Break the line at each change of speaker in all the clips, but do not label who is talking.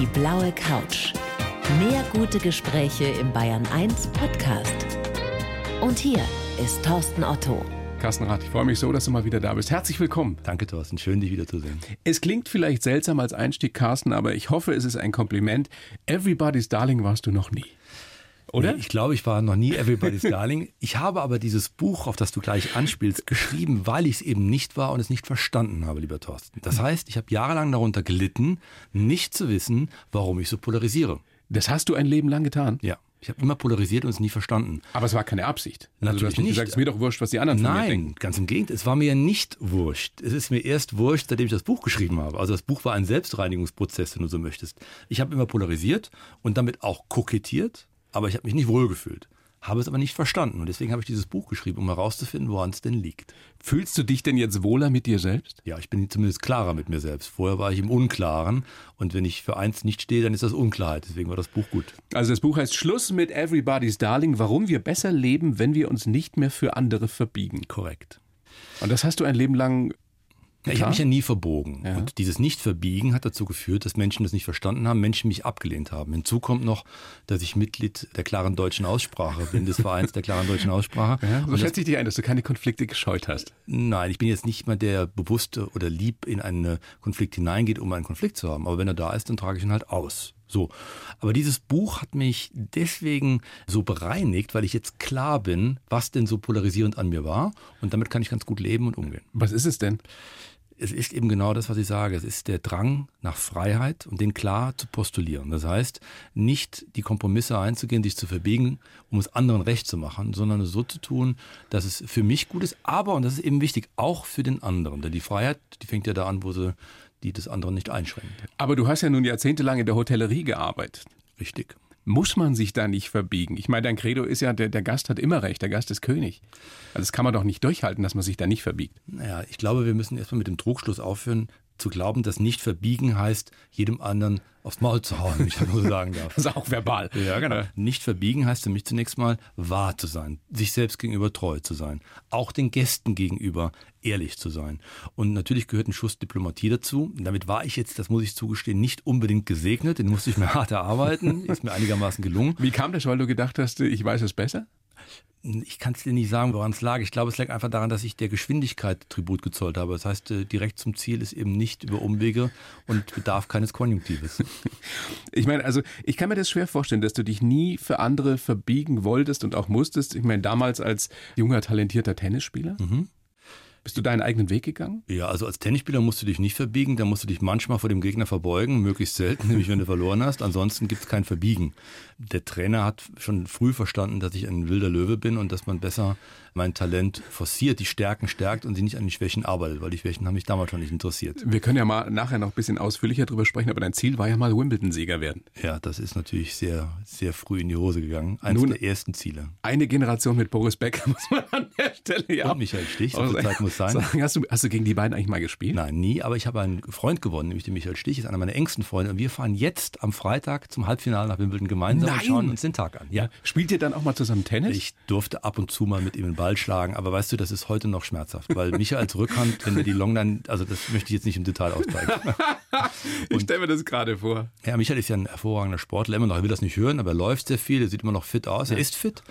Die blaue Couch. Mehr gute Gespräche im Bayern 1 Podcast. Und hier ist Thorsten Otto.
Carsten Rath, ich freue mich so, dass du mal wieder da bist. Herzlich willkommen.
Danke, Thorsten. Schön, dich wiederzusehen.
Es klingt vielleicht seltsam als Einstieg, Carsten, aber ich hoffe, es ist ein Kompliment. Everybody's Darling warst du noch nie. Oder?
Nee, ich glaube, ich war noch nie Everybody's Darling. Ich habe aber dieses Buch, auf das du gleich anspielst, geschrieben, weil ich es eben nicht war und es nicht verstanden habe, lieber Thorsten. Das heißt, ich habe jahrelang darunter gelitten, nicht zu wissen, warum ich so polarisiere.
Das hast du ein Leben lang getan?
Ja. Ich habe immer polarisiert und es nie verstanden.
Aber es war keine Absicht.
Natürlich also du hast nicht.
Gesagt, es ist mir doch wurscht, was die anderen
Nein,
denken.
ganz im Gegenteil. Es war mir ja nicht wurscht. Es ist mir erst wurscht, seitdem ich das Buch geschrieben habe. Also das Buch war ein Selbstreinigungsprozess, wenn du so möchtest. Ich habe immer polarisiert und damit auch kokettiert, aber ich habe mich nicht wohlgefühlt habe es aber nicht verstanden. Und deswegen habe ich dieses Buch geschrieben, um herauszufinden, woran es denn liegt.
Fühlst du dich denn jetzt wohler mit dir selbst?
Ja, ich bin zumindest klarer mit mir selbst. Vorher war ich im Unklaren. Und wenn ich für eins nicht stehe, dann ist das Unklarheit. Deswegen war das Buch gut.
Also das Buch heißt Schluss mit Everybody's Darling, warum wir besser leben, wenn wir uns nicht mehr für andere verbiegen.
Korrekt.
Und das hast du ein Leben lang
ich habe mich ja nie verbogen. Ja. Und dieses Nicht-Verbiegen hat dazu geführt, dass Menschen das nicht verstanden haben, Menschen mich abgelehnt haben. Hinzu kommt noch, dass ich Mitglied der klaren deutschen Aussprache bin, des Vereins der klaren deutschen Aussprache.
Ja, so schätze ich dich ein, dass du keine Konflikte gescheut hast.
Nein, ich bin jetzt nicht mal der bewusste oder lieb in einen Konflikt hineingeht, um einen Konflikt zu haben. Aber wenn er da ist, dann trage ich ihn halt aus. So. Aber dieses Buch hat mich deswegen so bereinigt, weil ich jetzt klar bin, was denn so polarisierend an mir war. Und damit kann ich ganz gut leben und umgehen.
Was ist es denn?
Es ist eben genau das, was ich sage. Es ist der Drang nach Freiheit und den klar zu postulieren. Das heißt, nicht die Kompromisse einzugehen, sich zu verbiegen, um es anderen recht zu machen, sondern es so zu tun, dass es für mich gut ist, aber, und das ist eben wichtig, auch für den anderen. Denn die Freiheit, die fängt ja da an, wo sie die des anderen nicht einschränkt.
Aber du hast ja nun jahrzehntelang in der Hotellerie gearbeitet.
Richtig
muss man sich da nicht verbiegen? Ich meine, dein Credo ist ja, der, der Gast hat immer recht, der Gast ist König. Also das kann man doch nicht durchhalten, dass man sich da nicht verbiegt.
Naja, ich glaube, wir müssen erstmal mit dem Trugschluss aufhören, zu glauben, dass nicht verbiegen heißt, jedem anderen aufs Maul zu hauen, wenn ich das nur sagen darf.
Das ist auch verbal.
Ja, genau. Nicht verbiegen heißt für mich zunächst mal wahr zu sein, sich selbst gegenüber treu zu sein, auch den Gästen gegenüber ehrlich zu sein. Und natürlich gehört ein Schuss Diplomatie dazu. Damit war ich jetzt, das muss ich zugestehen, nicht unbedingt gesegnet. Den musste ich mir hart erarbeiten. Ist mir einigermaßen gelungen.
Wie kam das, weil du gedacht hast, ich weiß es besser?
Ich kann es dir nicht sagen, woran es lag. Ich glaube, es lag einfach daran, dass ich der Geschwindigkeit Tribut gezollt habe. Das heißt, äh, direkt zum Ziel ist eben nicht über Umwege und bedarf keines Konjunktives.
Ich meine, also ich kann mir das schwer vorstellen, dass du dich nie für andere verbiegen wolltest und auch musstest. Ich meine, damals als junger, talentierter Tennisspieler. Mhm. Bist du deinen eigenen Weg gegangen?
Ja, also als Tennisspieler musst du dich nicht verbiegen, da musst du dich manchmal vor dem Gegner verbeugen, möglichst selten, nämlich wenn du verloren hast. Ansonsten gibt es kein Verbiegen. Der Trainer hat schon früh verstanden, dass ich ein wilder Löwe bin und dass man besser mein Talent forciert, die Stärken stärkt und sie nicht an den Schwächen arbeitet, weil die Schwächen haben mich damals schon nicht interessiert.
Wir können ja mal nachher noch ein bisschen ausführlicher drüber sprechen, aber dein Ziel war ja mal Wimbledon-Sieger werden.
Ja, das ist natürlich sehr, sehr früh in die Hose gegangen. Eines Nun, der ersten Ziele.
Eine Generation mit Boris Becker muss man an der Stelle ja.
Und Michael Stich, so viel Zeit muss sein.
Sagen, hast, du, hast du gegen die beiden eigentlich mal gespielt?
Nein, nie, aber ich habe einen Freund gewonnen, nämlich den Michael Stich, ist einer meiner engsten Freunde und wir fahren jetzt am Freitag zum Halbfinale nach Wimbledon gemeinsam
Nein.
und schauen uns den Tag an.
Ja. Spielt ihr dann auch mal zusammen Tennis?
Ich durfte ab und zu mal mit ihm den Ball schlagen, aber weißt du, das ist heute noch schmerzhaft, weil Micha als Rückhand, wenn er die Longline, also das möchte ich jetzt nicht im Detail aussteigen.
ich stelle mir das gerade vor.
Ja, Michael ist ja ein hervorragender Sportler, immer noch, er will das nicht hören, aber er läuft sehr viel, er sieht immer noch fit aus, er ist fit.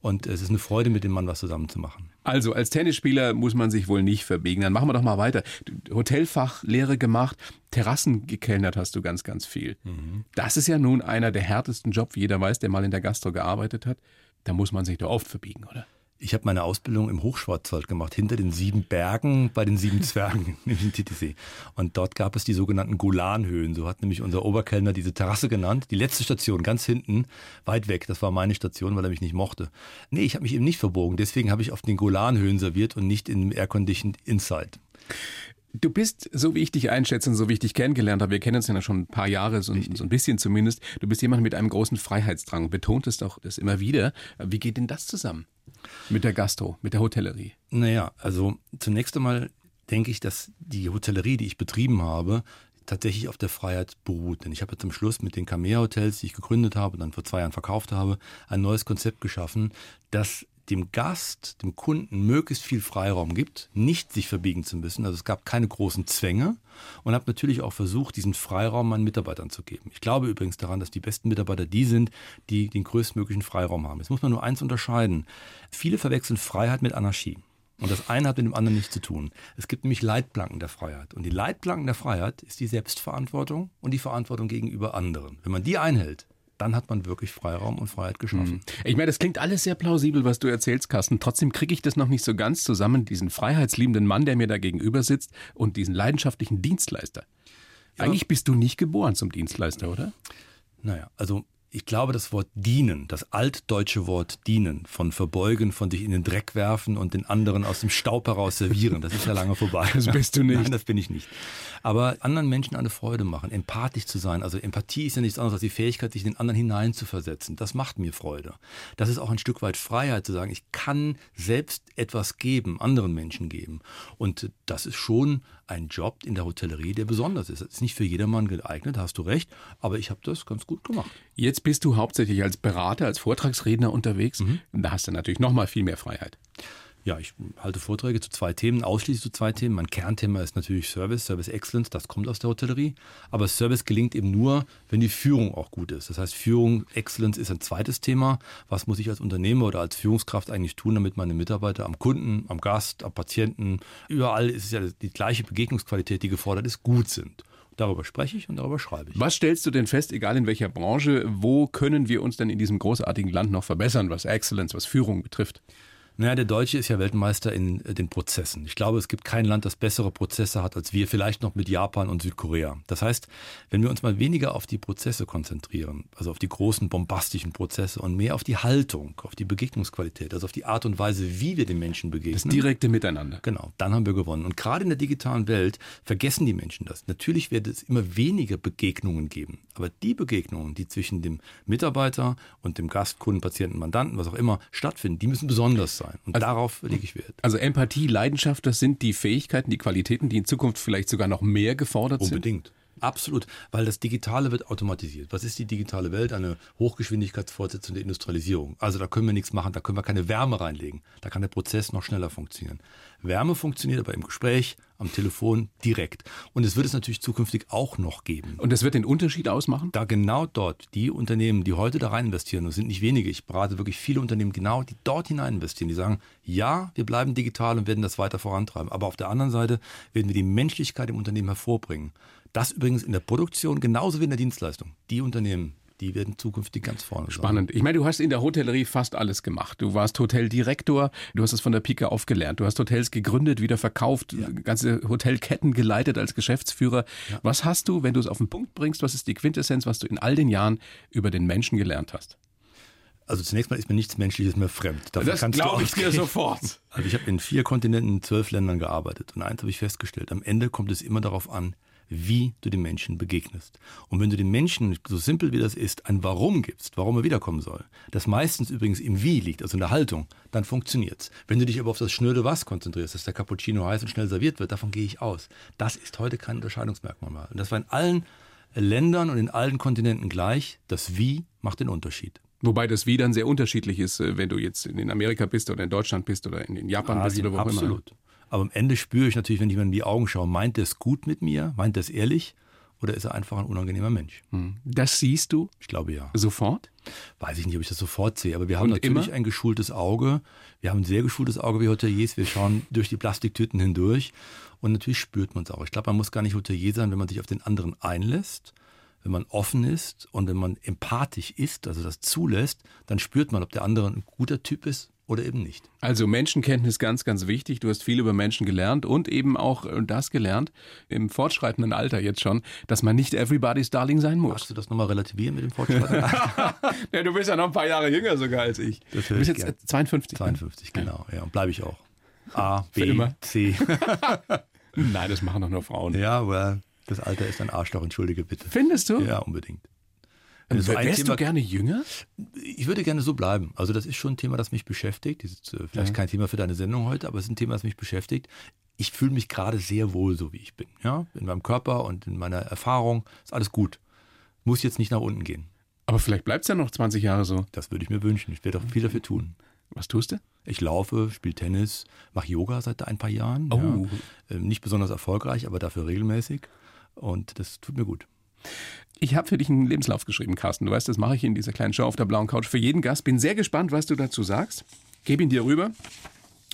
Und es ist eine Freude, mit dem Mann was zusammen zu machen.
Also, als Tennisspieler muss man sich wohl nicht verbiegen. Dann machen wir doch mal weiter. Hotelfachlehre gemacht, Terrassen gekellnert hast du ganz, ganz viel. Mhm. Das ist ja nun einer der härtesten Jobs, wie jeder weiß, der mal in der Gastro gearbeitet hat. Da muss man sich doch oft verbiegen, oder?
Ich habe meine Ausbildung im Hochschwarzwald gemacht, hinter den sieben Bergen bei den sieben Zwergen, nämlich in Titisee. Und dort gab es die sogenannten Golanhöhen. So hat nämlich unser Oberkellner diese Terrasse genannt. Die letzte Station, ganz hinten, weit weg. Das war meine Station, weil er mich nicht mochte. Nee, ich habe mich eben nicht verbogen. Deswegen habe ich auf den Golanhöhen serviert und nicht im Air-Conditioned Inside.
Du bist, so wie ich dich einschätze und so wie ich dich kennengelernt habe, wir kennen uns ja schon ein paar Jahre, so, so ein bisschen zumindest, du bist jemand mit einem großen Freiheitsdrang, betontest auch das immer wieder. Wie geht denn das zusammen? Mit der Gastro, mit der Hotellerie?
Naja, also zunächst einmal denke ich, dass die Hotellerie, die ich betrieben habe, tatsächlich auf der Freiheit beruht. Denn ich habe zum Schluss mit den Camea Hotels, die ich gegründet habe und dann vor zwei Jahren verkauft habe, ein neues Konzept geschaffen, das dem Gast, dem Kunden möglichst viel Freiraum gibt, nicht sich verbiegen zu müssen. Also es gab keine großen Zwänge und habe natürlich auch versucht, diesen Freiraum meinen Mitarbeitern zu geben. Ich glaube übrigens daran, dass die besten Mitarbeiter die sind, die den größtmöglichen Freiraum haben. Jetzt muss man nur eins unterscheiden. Viele verwechseln Freiheit mit Anarchie. Und das eine hat mit dem anderen nichts zu tun. Es gibt nämlich Leitplanken der Freiheit. Und die Leitplanken der Freiheit ist die Selbstverantwortung und die Verantwortung gegenüber anderen. Wenn man die einhält, dann hat man wirklich Freiraum und Freiheit geschaffen. Hm.
Ich meine, das klingt alles sehr plausibel, was du erzählst, Carsten. Trotzdem kriege ich das noch nicht so ganz zusammen, diesen freiheitsliebenden Mann, der mir da gegenüber sitzt und diesen leidenschaftlichen Dienstleister. Ja. Eigentlich bist du nicht geboren zum Dienstleister, oder?
Naja, also ich glaube, das Wort dienen, das altdeutsche Wort dienen, von verbeugen, von sich in den Dreck werfen und den anderen aus dem Staub heraus servieren, das ist ja lange vorbei.
Das bist du nicht.
Nein, das bin ich nicht. Aber anderen Menschen eine Freude machen, empathisch zu sein. Also Empathie ist ja nichts anderes als die Fähigkeit, sich in den anderen hineinzuversetzen. Das macht mir Freude. Das ist auch ein Stück weit Freiheit zu sagen, ich kann selbst etwas geben, anderen Menschen geben. Und das ist schon ein Job in der Hotellerie, der besonders ist. Das ist nicht für jedermann geeignet, hast du recht, aber ich habe das ganz gut gemacht.
Jetzt bist du hauptsächlich als Berater, als Vortragsredner unterwegs. Mhm. Da hast du natürlich noch mal viel mehr Freiheit.
Ja, ich halte Vorträge zu zwei Themen, ausschließlich zu zwei Themen. Mein Kernthema ist natürlich Service, Service Excellence, das kommt aus der Hotellerie. Aber Service gelingt eben nur, wenn die Führung auch gut ist. Das heißt, Führung, Excellence ist ein zweites Thema. Was muss ich als Unternehmer oder als Führungskraft eigentlich tun, damit meine Mitarbeiter am Kunden, am Gast, am Patienten, überall ist es ja die gleiche Begegnungsqualität, die gefordert ist, gut sind. Darüber spreche ich und darüber schreibe ich.
Was stellst du denn fest, egal in welcher Branche, wo können wir uns denn in diesem großartigen Land noch verbessern, was Excellence, was Führung betrifft?
Naja, der Deutsche ist ja Weltmeister in äh, den Prozessen. Ich glaube, es gibt kein Land, das bessere Prozesse hat als wir, vielleicht noch mit Japan und Südkorea. Das heißt, wenn wir uns mal weniger auf die Prozesse konzentrieren, also auf die großen bombastischen Prozesse und mehr auf die Haltung, auf die Begegnungsqualität, also auf die Art und Weise, wie wir den Menschen begegnen. Das
direkte Miteinander.
Genau, dann haben wir gewonnen. Und gerade in der digitalen Welt vergessen die Menschen das. Natürlich wird es immer weniger Begegnungen geben. Aber die Begegnungen, die zwischen dem Mitarbeiter und dem Gast, Kunden, Patienten, Mandanten, was auch immer, stattfinden, die müssen besonders sein sein. Und also, darauf lege ich Wert.
Also Empathie, Leidenschaft, das sind die Fähigkeiten, die Qualitäten, die in Zukunft vielleicht sogar noch mehr gefordert
Unbedingt.
sind.
Unbedingt. Absolut, weil das Digitale wird automatisiert. Was ist die digitale Welt? Eine Hochgeschwindigkeitsfortsetzung der Industrialisierung. Also da können wir nichts machen, da können wir keine Wärme reinlegen. Da kann der Prozess noch schneller funktionieren. Wärme funktioniert aber im Gespräch, am Telefon direkt. Und es wird es natürlich zukünftig auch noch geben.
Und das wird den Unterschied ausmachen?
Da genau dort, die Unternehmen, die heute da rein investieren, und es sind nicht wenige, ich berate wirklich viele Unternehmen genau, die dort hinein investieren, die sagen, ja, wir bleiben digital und werden das weiter vorantreiben. Aber auf der anderen Seite werden wir die Menschlichkeit im Unternehmen hervorbringen. Das übrigens in der Produktion genauso wie in der Dienstleistung. Die Unternehmen, die werden zukünftig ganz vorne sein.
Spannend. Ich meine, du hast in der Hotellerie fast alles gemacht. Du warst Hoteldirektor, du hast es von der Pike aufgelernt. Du hast Hotels gegründet, wieder verkauft, ja. ganze Hotelketten geleitet als Geschäftsführer. Ja. Was hast du, wenn du es auf den Punkt bringst, was ist die Quintessenz, was du in all den Jahren über den Menschen gelernt hast?
Also zunächst mal ist mir nichts Menschliches mehr fremd.
Dafür das glaube ich dir sofort.
Also ich habe in vier Kontinenten, zwölf Ländern gearbeitet und eins habe ich festgestellt. Am Ende kommt es immer darauf an, wie du den Menschen begegnest. Und wenn du den Menschen, so simpel wie das ist, ein Warum gibst, warum er wiederkommen soll, das meistens übrigens im Wie liegt, also in der Haltung, dann funktioniert's. Wenn du dich aber auf das schnöde Was konzentrierst, dass der Cappuccino heiß und schnell serviert wird, davon gehe ich aus. Das ist heute kein Unterscheidungsmerkmal mehr. Und das war in allen Ländern und in allen Kontinenten gleich. Das Wie macht den Unterschied.
Wobei das Wie dann sehr unterschiedlich ist, äh, wenn du jetzt in Amerika bist oder in Deutschland bist oder in Japan Asien, bist oder wo
absolut. immer. Aber am Ende spüre ich natürlich, wenn ich mir in die Augen schaue, meint er es gut mit mir? Meint er es ehrlich? Oder ist er einfach ein unangenehmer Mensch? Hm.
Das siehst du?
Ich glaube ja.
Sofort?
Weiß ich nicht, ob ich das sofort sehe. Aber wir haben Und natürlich immer? ein geschultes Auge. Wir haben ein sehr geschultes Auge wie Hoteliers. Wir schauen durch die Plastiktüten hindurch. Und natürlich spürt man es auch. Ich glaube, man muss gar nicht Hotelier sein, wenn man sich auf den anderen einlässt. Wenn man offen ist und wenn man empathisch ist, also das zulässt, dann spürt man, ob der andere ein guter Typ ist oder eben nicht.
Also Menschenkenntnis ganz, ganz wichtig. Du hast viel über Menschen gelernt und eben auch das gelernt, im fortschreitenden Alter jetzt schon, dass man nicht everybody's Darling sein muss.
Magst du das nochmal relativieren mit dem fortschreitenden Alter?
ja, du bist ja noch ein paar Jahre jünger sogar als ich.
Das
du bist jetzt gern. 52.
52, ne? genau. Ja, und bleibe ich auch. A, B, C.
Nein, das machen doch nur Frauen.
Ja, aber das Alter ist ein Arschloch, entschuldige bitte.
Findest du?
Ja, unbedingt.
Also wärst Thema, du gerne jünger?
Ich würde gerne so bleiben. Also das ist schon ein Thema, das mich beschäftigt. Das ist äh, vielleicht ja. kein Thema für deine Sendung heute, aber es ist ein Thema, das mich beschäftigt. Ich fühle mich gerade sehr wohl, so wie ich bin. Ja? In meinem Körper und in meiner Erfahrung ist alles gut. Muss jetzt nicht nach unten gehen.
Aber vielleicht bleibt es ja noch 20 Jahre so.
Das würde ich mir wünschen. Ich werde auch viel dafür tun.
Was tust du?
Ich laufe, spiele Tennis, mache Yoga seit ein paar Jahren.
Oh.
Ja. Nicht besonders erfolgreich, aber dafür regelmäßig. Und das tut mir gut.
Ich habe für dich einen Lebenslauf geschrieben, Carsten. Du weißt, das mache ich in dieser kleinen Show auf der blauen Couch für jeden Gast. Bin sehr gespannt, was du dazu sagst. Gebe ihn dir rüber.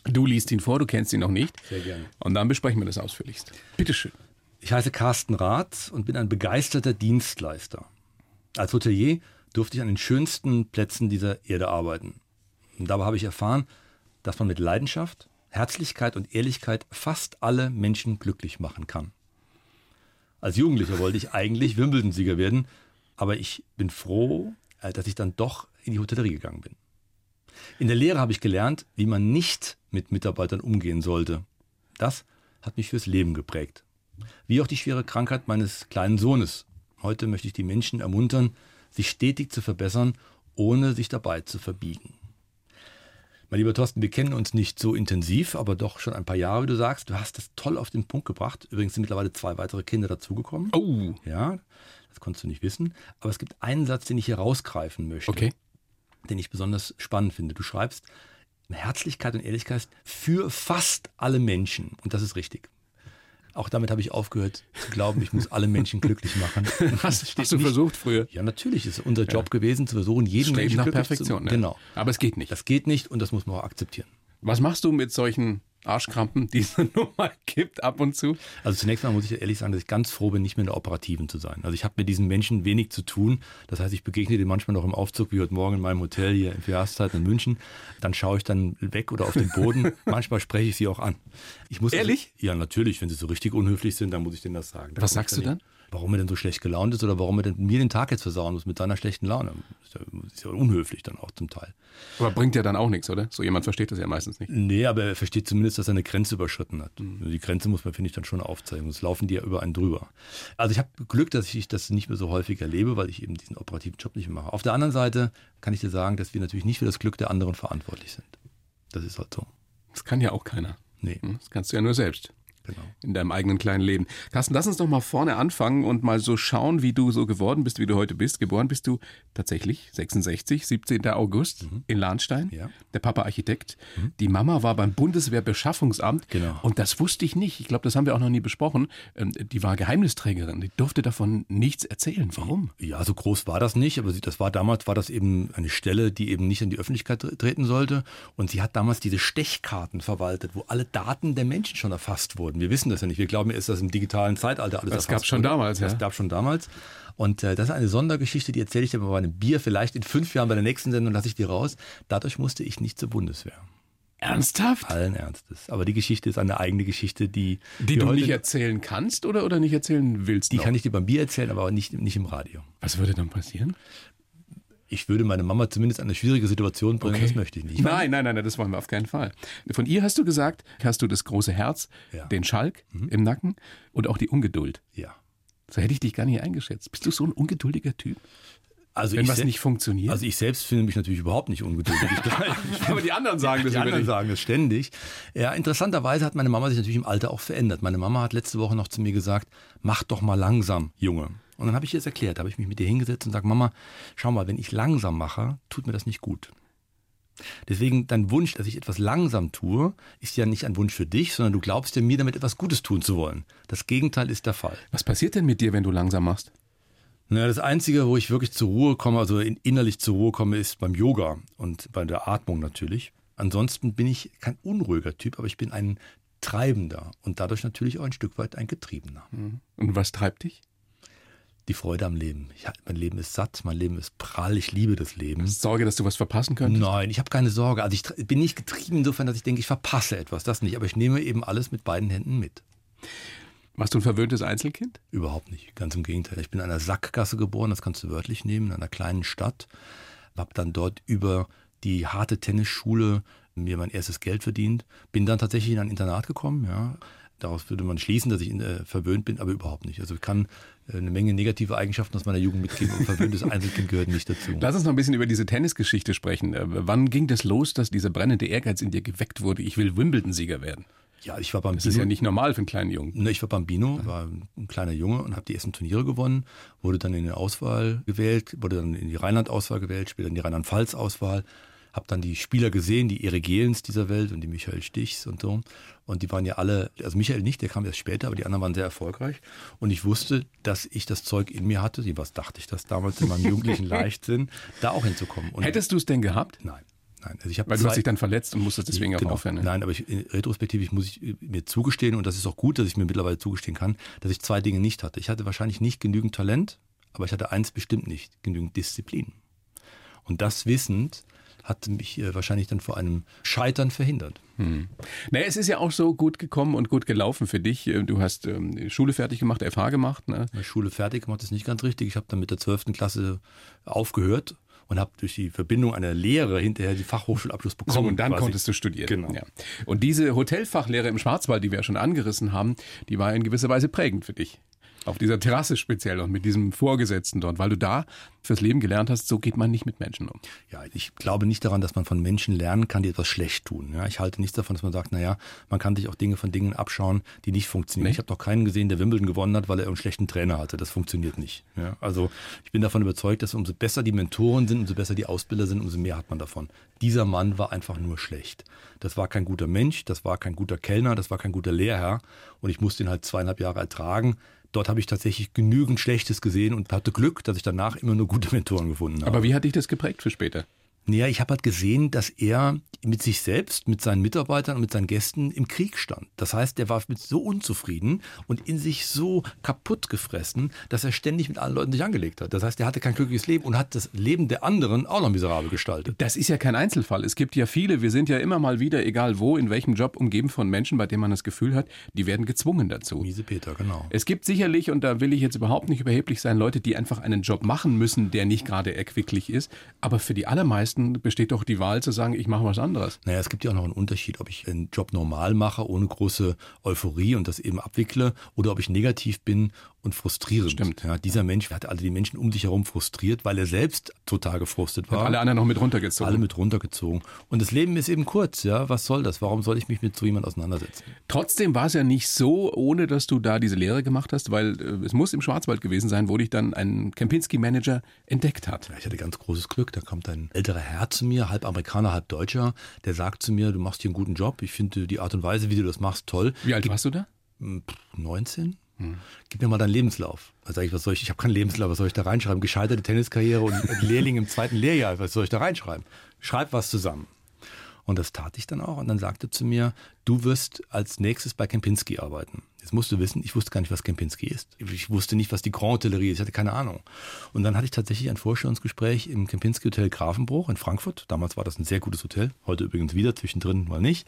Du liest ihn vor, du kennst ihn noch nicht.
Sehr gerne.
Und dann besprechen wir das ausführlichst. Bitteschön.
Ich heiße Carsten Rath und bin ein begeisterter Dienstleister. Als Hotelier durfte ich an den schönsten Plätzen dieser Erde arbeiten. Und dabei habe ich erfahren, dass man mit Leidenschaft, Herzlichkeit und Ehrlichkeit fast alle Menschen glücklich machen kann. Als Jugendlicher wollte ich eigentlich Wimbledon-Sieger werden, aber ich bin froh, äh, dass ich dann doch in die Hotellerie gegangen bin. In der Lehre habe ich gelernt, wie man nicht mit Mitarbeitern umgehen sollte. Das hat mich fürs Leben geprägt. Wie auch die schwere Krankheit meines kleinen Sohnes. Heute möchte ich die Menschen ermuntern, sich stetig zu verbessern, ohne sich dabei zu verbiegen. Mein lieber Thorsten, wir kennen uns nicht so intensiv, aber doch schon ein paar Jahre, wie du sagst. Du hast das toll auf den Punkt gebracht. Übrigens sind mittlerweile zwei weitere Kinder dazugekommen.
Oh.
Ja, das konntest du nicht wissen. Aber es gibt einen Satz, den ich hier rausgreifen möchte.
Okay.
Den ich besonders spannend finde. Du schreibst, Herzlichkeit und Ehrlichkeit für fast alle Menschen. Und das ist richtig. Auch damit habe ich aufgehört zu glauben, ich muss alle Menschen glücklich machen.
Hast, hast du nicht. versucht früher?
Ja, natürlich ist es unser Job ja. gewesen, zu versuchen, jeden Menschen
nach
glücklich
Perfektion,
zu
ne?
Genau.
Aber es geht nicht.
Das geht nicht und das muss man auch akzeptieren.
Was machst du mit solchen Arschkrampen, die es nur mal gibt ab und zu?
Also zunächst mal muss ich ehrlich sagen, dass ich ganz froh bin, nicht mehr in der Operativen zu sein. Also ich habe mit diesen Menschen wenig zu tun. Das heißt, ich begegne denen manchmal noch im Aufzug, wie heute Morgen in meinem Hotel hier in Jahreszeit in München. Dann schaue ich dann weg oder auf den Boden. manchmal spreche ich sie auch an. Ich muss
Ehrlich?
Also, ja, natürlich. Wenn sie so richtig unhöflich sind, dann muss ich denen das sagen. Da
Was sagst du dann?
Warum er denn so schlecht gelaunt ist oder warum er denn mir den Tag jetzt versauen muss mit seiner schlechten Laune. Ist ja, ist ja unhöflich dann auch zum Teil.
Aber bringt ja dann auch nichts, oder? So jemand versteht das ja meistens nicht.
Nee, aber er versteht zumindest, dass er eine Grenze überschritten hat. Mhm. Die Grenze muss man, finde ich, dann schon aufzeigen. Sonst laufen die ja über einen drüber. Also ich habe Glück, dass ich das nicht mehr so häufig erlebe, weil ich eben diesen operativen Job nicht mehr mache. Auf der anderen Seite kann ich dir sagen, dass wir natürlich nicht für das Glück der anderen verantwortlich sind. Das ist halt so.
Das kann ja auch keiner.
Nee.
Das kannst du ja nur selbst.
Genau.
In deinem eigenen kleinen Leben. Carsten, lass uns doch mal vorne anfangen und mal so schauen, wie du so geworden bist, wie du heute bist. Geboren bist du tatsächlich 66, 17. August mhm. in Lahnstein.
Ja.
Der Papa Architekt. Mhm. Die Mama war beim Bundeswehrbeschaffungsamt.
Genau.
Und das wusste ich nicht. Ich glaube, das haben wir auch noch nie besprochen. Ähm, die war Geheimnisträgerin. Die durfte davon nichts erzählen. Warum?
Ja, so groß war das nicht. Aber das war damals war das eben eine Stelle, die eben nicht in die Öffentlichkeit treten sollte. Und sie hat damals diese Stechkarten verwaltet, wo alle Daten der Menschen schon erfasst wurden. Wir wissen das ja nicht. Wir glauben, ist das im digitalen Zeitalter alles
Das gab schon damals,
ja. Das gab schon damals. Und äh, das ist eine Sondergeschichte, die erzähle ich dir bei einem Bier. Vielleicht in fünf Jahren bei der nächsten Sendung lasse ich die raus. Dadurch musste ich nicht zur Bundeswehr.
Ernsthaft?
Allen Ernstes. Aber die Geschichte ist eine eigene Geschichte, die.
Die du nicht erzählen kannst oder, oder nicht erzählen willst?
Die
noch?
kann ich dir beim Bier erzählen, aber nicht, nicht im Radio.
Was würde dann passieren?
Ich würde meine Mama zumindest in eine schwierige Situation bringen,
Okay.
das möchte ich nicht.
Nein, nein, nein, nein, das wollen wir auf keinen Fall. Von ihr hast du gesagt, hast du das große Herz,
Ja. Mhm.
den Schalk im Nacken und auch die Ungeduld.
Ja.
So hätte ich dich gar nicht eingeschätzt. Bist du so ein ungeduldiger Typ?
Also
Wenn
ich
was nicht funktioniert?
Also ich selbst finde mich natürlich überhaupt nicht ungeduldig.
Aber die anderen sagen das
Die anderen
dich.
sagen das ständig. Ja, interessanterweise hat meine Mama sich natürlich im Alter auch verändert. Meine Mama hat letzte Woche noch zu mir gesagt, mach doch mal langsam, Junge. Und dann habe ich ihr das erklärt, habe ich mich mit ihr hingesetzt und sage, Mama, schau mal, wenn ich langsam mache, tut mir das nicht gut. Deswegen dein Wunsch, dass ich etwas langsam tue, ist ja nicht ein Wunsch für dich, sondern du glaubst ja mir damit etwas Gutes tun zu wollen. Das Gegenteil ist der Fall.
Was passiert denn mit dir, wenn du langsam machst?
Naja, das Einzige, wo ich wirklich zur Ruhe komme, also in- innerlich zur Ruhe komme, ist beim Yoga und bei der Atmung natürlich. Ansonsten bin ich kein unruhiger Typ, aber ich bin ein Treibender und dadurch natürlich auch ein Stück weit ein Getriebener.
Und was treibt dich?
Die Freude am Leben. Ich, mein Leben ist satt, mein Leben ist prall, ich liebe das Leben.
Sorge, dass du was verpassen könntest?
Nein, ich habe keine Sorge. Also ich bin nicht getrieben insofern, dass ich denke, ich verpasse etwas. Das nicht. Aber ich nehme eben alles mit beiden Händen mit.
Warst du ein verwöhntes Einzelkind?
Überhaupt nicht. Ganz im Gegenteil. Ich bin in einer Sackgasse geboren, das kannst du wörtlich nehmen, in einer kleinen Stadt. Hab dann dort über die harte Tennisschule mir mein erstes Geld verdient. Bin dann tatsächlich in ein Internat gekommen, ja. Daraus würde man schließen, dass ich äh, verwöhnt bin, aber überhaupt nicht. Also ich kann eine Menge negative Eigenschaften aus meiner Jugend mitgeben und verwöhntes Einzelkind gehört nicht dazu.
Lass uns noch ein bisschen über diese Tennisgeschichte sprechen. Äh, Wann ging das los, dass dieser brennende Ehrgeiz in dir geweckt wurde? Ich will Wimbledon-Sieger werden.
Ja, ich war beim
Das ist ja nicht normal für einen kleinen Jungen.
Ne, Ich war Bambino, war ein kleiner Junge und habe die ersten Turniere gewonnen, wurde dann in die Auswahl gewählt, wurde dann in die Rheinland-Auswahl gewählt, später in die Rheinland-Pfalz-Auswahl. Habe dann die Spieler gesehen, die Erik Gelens dieser Welt und die Michael Stichs und so. Und die waren ja alle, also Michael nicht, der kam erst später, aber die anderen waren sehr erfolgreich. Und ich wusste, dass ich das Zeug in mir hatte, was dachte ich das damals in meinem jugendlichen Leichtsinn, da auch hinzukommen. Und
Hättest du es denn gehabt?
Nein. Nein,
also ich Weil du hast dich dann verletzt und musstest deswegen genau, auch aufhören. Ne?
Nein, aber ich, retrospektiv muss ich mir zugestehen, und das ist auch gut, dass ich mir mittlerweile zugestehen kann, dass ich zwei Dinge nicht hatte. Ich hatte wahrscheinlich nicht genügend Talent, aber ich hatte eins bestimmt nicht, genügend Disziplin. Und das wissend hat mich äh, wahrscheinlich dann vor einem Scheitern verhindert. Hm.
Naja, es ist ja auch so gut gekommen und gut gelaufen für dich. Äh, du hast ähm, Schule fertig gemacht, FH gemacht. Ne?
Schule fertig gemacht ist nicht ganz richtig. Ich habe dann mit der 12. Klasse aufgehört und habe durch die Verbindung einer Lehre hinterher die Fachhochschulabschluss bekommen. So,
und dann quasi. konntest du studieren. Genau. Ja. Und diese Hotelfachlehre im Schwarzwald, die wir ja schon angerissen haben, die war in gewisser Weise prägend für dich auf dieser Terrasse speziell und mit diesem Vorgesetzten dort, weil du da fürs Leben gelernt hast, so geht man nicht mit Menschen um.
Ja, ich glaube nicht daran, dass man von Menschen lernen kann, die etwas schlecht tun. Ja, ich halte nichts davon, dass man sagt, naja, man kann sich auch Dinge von Dingen abschauen, die nicht funktionieren. Nee. Ich habe doch keinen gesehen, der Wimbledon gewonnen hat, weil er einen schlechten Trainer hatte. Das funktioniert nicht. Ja, also ich bin davon überzeugt, dass umso besser die Mentoren sind, umso besser die Ausbilder sind, umso mehr hat man davon. Dieser Mann war einfach nur schlecht. Das war kein guter Mensch, das war kein guter Kellner, das war kein guter Lehrherr und ich musste ihn halt zweieinhalb Jahre ertragen dort habe ich tatsächlich genügend Schlechtes gesehen und hatte Glück, dass ich danach immer nur gute Mentoren gefunden habe.
Aber wie hat dich das geprägt für später?
Naja, ich habe halt gesehen, dass er mit sich selbst, mit seinen Mitarbeitern und mit seinen Gästen im Krieg stand. Das heißt, er war mit so unzufrieden und in sich so kaputt gefressen, dass er ständig mit allen Leuten sich angelegt hat. Das heißt, er hatte kein glückliches Leben und hat das Leben der anderen auch noch miserabel gestaltet.
Das ist ja kein Einzelfall. Es gibt ja viele, wir sind ja immer mal wieder, egal wo, in welchem Job, umgeben von Menschen, bei denen man das Gefühl hat, die werden gezwungen dazu.
Miese Peter, genau.
Es gibt sicherlich, und da will ich jetzt überhaupt nicht überheblich sein, Leute, die einfach einen Job machen müssen, der nicht gerade erquicklich ist. Aber für die allermeisten meisten besteht doch die Wahl zu sagen, ich mache was anderes.
Naja, es gibt ja auch noch einen Unterschied, ob ich einen Job normal mache, ohne große Euphorie und das eben abwickle, oder ob ich negativ bin und frustrierend.
Stimmt.
Ja, dieser Mensch hatte alle die Menschen um sich herum frustriert, weil er selbst total gefrustet war.
Hat alle anderen noch mit runtergezogen.
Alle mit runtergezogen. Und das Leben ist eben kurz, ja. Was soll das? Warum soll ich mich mit so jemand auseinandersetzen?
Trotzdem war es ja nicht so, ohne dass du da diese Lehre gemacht hast, weil äh, es muss im Schwarzwald gewesen sein, wo dich dann ein Kempinski-Manager entdeckt hat.
Ja, ich hatte ganz großes Glück. Da kommt ein älterer Herr zu mir, halb Amerikaner, halb Deutscher, der sagt zu mir, du machst hier einen guten Job. Ich finde die Art und Weise, wie du das machst, toll.
Wie alt warst du da?
19. Hm. Gib mir mal deinen Lebenslauf. Da sage ich, was soll ich? Ich habe keinen Lebenslauf, was soll ich da reinschreiben? Gescheiterte Tenniskarriere und Lehrling im zweiten Lehrjahr, was soll ich da reinschreiben? Schreib was zusammen. Und das tat ich dann auch. Und dann sagte zu mir, du wirst als nächstes bei Kempinski arbeiten. Jetzt musst du wissen, ich wusste gar nicht, was Kempinski ist. Ich wusste nicht, was die Grand Hotellerie ist. Ich hatte keine Ahnung. Und dann hatte ich tatsächlich ein Vorstellungsgespräch im Kempinski Hotel Grafenbruch in Frankfurt. Damals war das ein sehr gutes Hotel. Heute übrigens wieder, zwischendrin mal nicht.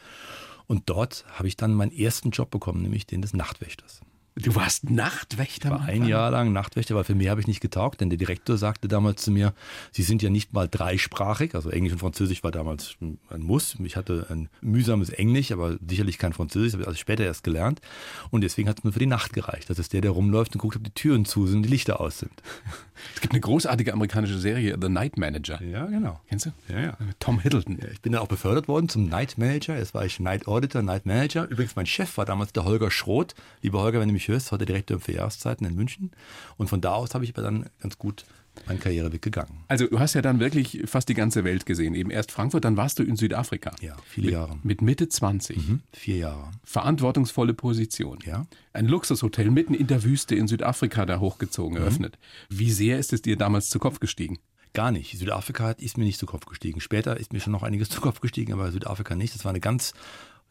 Und dort habe ich dann meinen ersten Job bekommen, nämlich den des Nachtwächters.
Du warst Nachtwächter?
War ein Jahr lang Nachtwächter, weil für mehr habe ich nicht getaugt, denn der Direktor sagte damals zu mir, Sie sind ja nicht mal dreisprachig, also Englisch und Französisch war damals ein Muss. Ich hatte ein mühsames Englisch, aber sicherlich kein Französisch, habe ich also später erst gelernt. Und deswegen hat es mir für die Nacht gereicht. Das ist der, der rumläuft und guckt, ob die Türen zu sind und die Lichter aus sind.
Es gibt eine großartige amerikanische Serie, The Night Manager.
Ja, genau.
Kennst du?
Ja, ja.
Tom Hiddleton.
Ja, ich bin dann auch befördert worden zum Night Manager. Jetzt war ich Night Auditor, Night Manager. Übrigens, mein Chef war damals der Holger Schroth. Lieber Holger, wenn du mich hörst, heute Direktor für Jahreszeiten in München. Und von da aus habe ich aber dann ganz gut mein Karriereweg gegangen.
Also du hast ja dann wirklich fast die ganze Welt gesehen. Eben erst Frankfurt, dann warst du in Südafrika.
Ja, viele
mit,
Jahre.
Mit Mitte 20. Mhm,
vier Jahre.
Verantwortungsvolle Position.
Ja.
Ein Luxushotel mitten in der Wüste in Südafrika da hochgezogen, mhm. eröffnet. Wie sehr ist es dir damals zu Kopf gestiegen?
Gar nicht. Südafrika ist mir nicht zu Kopf gestiegen. Später ist mir schon noch einiges zu Kopf gestiegen, aber Südafrika nicht. Das war eine ganz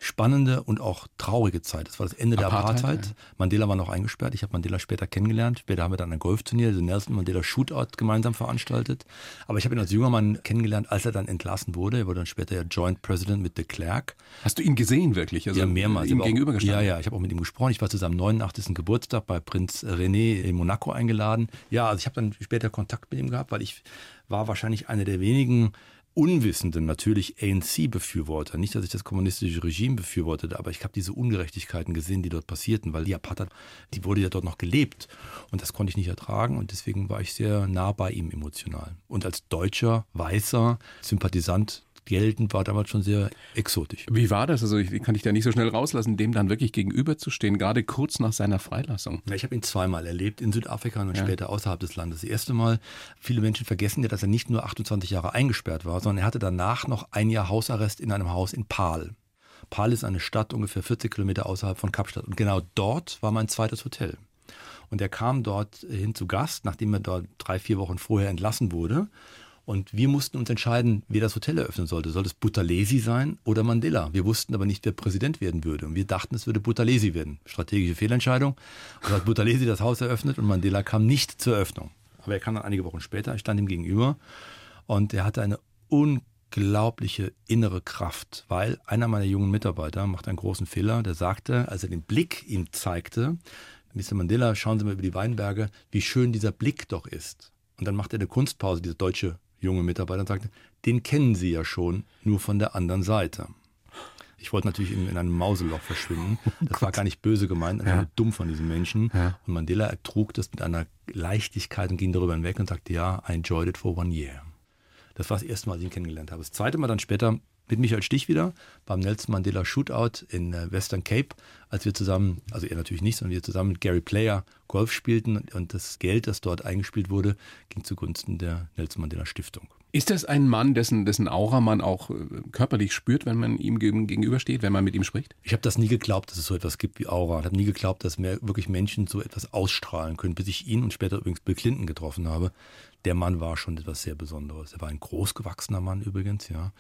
spannende und auch traurige Zeit. Das war das Ende Apartheid, der Apartheid. Ja. Mandela war noch eingesperrt. Ich habe Mandela später kennengelernt. Später haben wir dann ein Golfturnier, den Nelson Mandela Shootout gemeinsam veranstaltet. Aber ich habe ihn als junger Mann kennengelernt, als er dann entlassen wurde. Er wurde dann später ja Joint President mit de Klerk.
Hast du ihn gesehen wirklich?
Also ja, mehrmals.
Ihm gegenübergestanden?
Ja, ja. Ich habe auch mit ihm gesprochen. Ich war zu seinem 89. Geburtstag bei Prinz René in Monaco eingeladen. Ja, also ich habe dann später Kontakt mit ihm gehabt, weil ich war wahrscheinlich einer der wenigen Unwissenden natürlich ANC-Befürworter. Nicht, dass ich das kommunistische Regime befürwortete, aber ich habe diese Ungerechtigkeiten gesehen, die dort passierten, weil die Apartheid, die wurde ja dort noch gelebt. Und das konnte ich nicht ertragen und deswegen war ich sehr nah bei ihm emotional. Und als deutscher, weißer Sympathisant gelten, war damals schon sehr exotisch.
Wie war das? Also ich kann dich da nicht so schnell rauslassen, dem dann wirklich gegenüberzustehen, gerade kurz nach seiner Freilassung.
Ja, ich habe ihn zweimal erlebt, in Südafrika und ja. später außerhalb des Landes. Das erste Mal, viele Menschen vergessen ja, dass er nicht nur 28 Jahre eingesperrt war, sondern er hatte danach noch ein Jahr Hausarrest in einem Haus in Pahl. Pahl ist eine Stadt ungefähr 40 Kilometer außerhalb von Kapstadt. Und genau dort war mein zweites Hotel. Und er kam dort hin zu Gast, nachdem er dort drei, vier Wochen vorher entlassen wurde. Und wir mussten uns entscheiden, wer das Hotel eröffnen sollte. Soll es Buthelezi sein oder Mandela? Wir wussten aber nicht, wer Präsident werden würde. Und wir dachten, es würde Buthelezi werden. Strategische Fehlentscheidung. Also hat Buthelezi das Haus eröffnet und Mandela kam nicht zur Eröffnung. Aber er kam dann einige Wochen später. Ich stand ihm gegenüber und er hatte eine unglaubliche innere Kraft, weil einer meiner jungen Mitarbeiter macht einen großen Fehler. Der sagte, als er den Blick ihm zeigte, Mr. Mandela, schauen Sie mal über die Weinberge, wie schön dieser Blick doch ist. Und dann macht er eine Kunstpause, dieser deutsche junge Mitarbeiter und sagte, den kennen Sie ja schon, nur von der anderen Seite. Ich wollte natürlich in, in einem Mauseloch verschwinden. Oh das war gar nicht böse gemeint, einfach ja. dumm von diesen Menschen. Ja. Und Mandela ertrug das mit einer Leichtigkeit und ging darüber hinweg und sagte, ja, I enjoyed it for one year. Das war das erste Mal, als ich ihn kennengelernt habe. Das zweite Mal dann später mit Michael Stich wieder beim Nelson Mandela Shootout in äh, Western Cape, als wir zusammen, also er natürlich nicht, sondern wir zusammen mit Gary Player Golf spielten und das Geld, das dort eingespielt wurde, ging zugunsten der Nelson Mandela Stiftung.
Ist das ein Mann, dessen, dessen Aura man auch äh, körperlich spürt, wenn man ihm gegenübersteht, wenn man mit ihm spricht?
Ich habe das nie geglaubt, dass es so etwas gibt wie Aura. Ich habe nie geglaubt, dass mehr wirklich Menschen so etwas ausstrahlen können, bis ich ihn und später übrigens Bill Clinton getroffen habe. Der Mann war schon etwas sehr Besonderes. Er war ein großgewachsener Mann übrigens, ja.